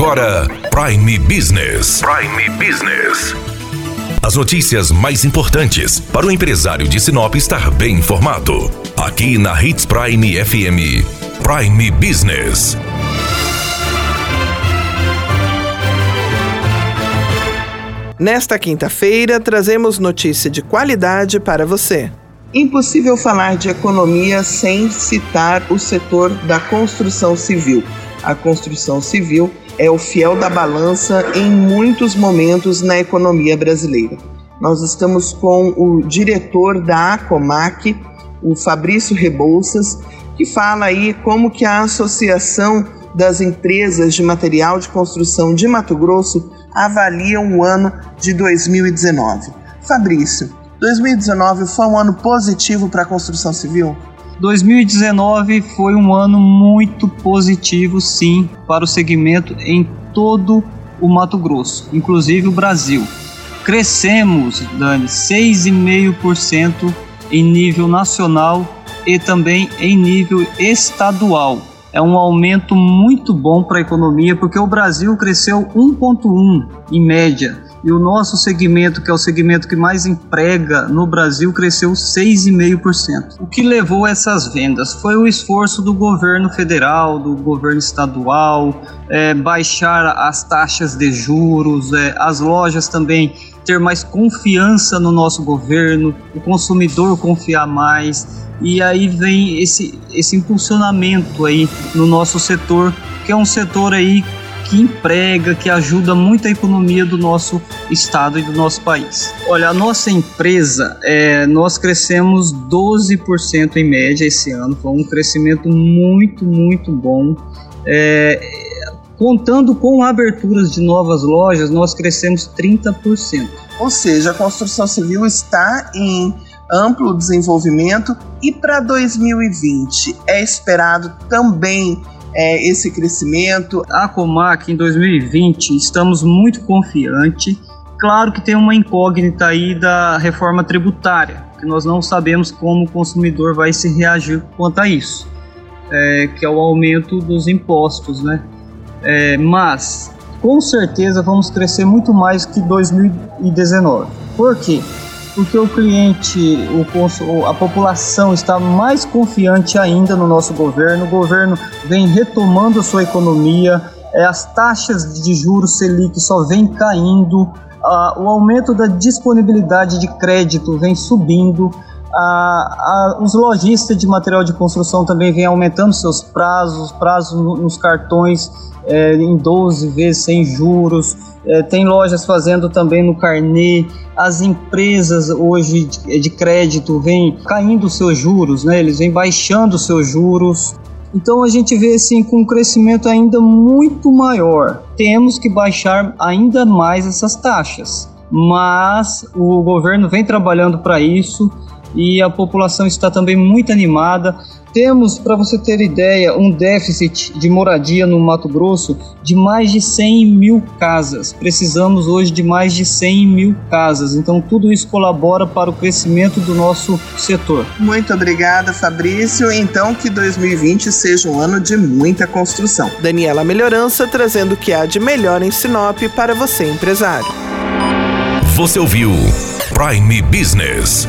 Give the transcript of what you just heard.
agora Prime Business. Prime Business. As notícias mais importantes para o empresário de Sinop estar bem informado. Aqui na Hits Prime FM. Prime Business. Nesta quinta-feira, trazemos notícia de qualidade para você. Impossível falar de economia sem citar o setor da construção civil. A construção civil é o fiel da balança em muitos momentos na economia brasileira. Nós estamos com o diretor da Acomac, o Fabrício Rebouças, que fala aí como que a Associação das Empresas de Material de Construção de Mato Grosso avalia o ano de 2019. Fabrício, 2019 foi um ano positivo para a construção civil? 2019 foi um ano muito positivo, sim, para o segmento em todo o Mato Grosso, inclusive o Brasil. Crescemos, Dani, 6,5% em nível nacional e também em nível estadual. É um aumento muito bom para a economia, porque o Brasil cresceu 1,1 em média e o nosso segmento, que é o segmento que mais emprega no Brasil, cresceu 6,5%. O que levou essas vendas foi o esforço do governo federal, do governo estadual, é, baixar as taxas de juros, é, as lojas também ter mais confiança no nosso governo, o consumidor confiar mais. E aí vem esse, esse impulsionamento aí no nosso setor, que é um setor aí que emprega, que ajuda muito a economia do nosso estado e do nosso país. Olha, a nossa empresa, é, nós crescemos 12% em média esse ano, foi um crescimento muito, muito bom. É, contando com aberturas de novas lojas, nós crescemos 30%. Ou seja, a construção civil está em amplo desenvolvimento e para 2020 é esperado também é, esse crescimento? A Comac em 2020 estamos muito confiantes. Claro que tem uma incógnita aí da reforma tributária, que nós não sabemos como o consumidor vai se reagir quanto a isso, é, que é o aumento dos impostos, né? É, mas com certeza vamos crescer muito mais que 2019. Por quê? porque o cliente, o, a população está mais confiante ainda no nosso governo. O governo vem retomando sua economia, é, as taxas de juros Selic só vem caindo, o aumento da disponibilidade de crédito vem subindo. Os lojistas de material de construção também vêm aumentando seus prazos, prazos nos cartões é, em 12 vezes sem juros. É, tem lojas fazendo também no carnê. As empresas hoje de, de crédito vêm caindo seus juros, né? Eles vêm baixando seus juros. Então a gente vê assim com um crescimento ainda muito maior. Temos que baixar ainda mais essas taxas, mas o governo vem trabalhando para isso e a população está também muito animada. Temos, para você ter ideia, um déficit de moradia no Mato Grosso de mais de 100 mil casas. Precisamos hoje de mais de 100 mil casas. Então, tudo isso colabora para o crescimento do nosso setor. Muito obrigada, Fabrício. Então, que 2020 seja um ano de muita construção. Daniela Melhorança trazendo o que há de melhor em Sinop para você, empresário. Você ouviu Prime Business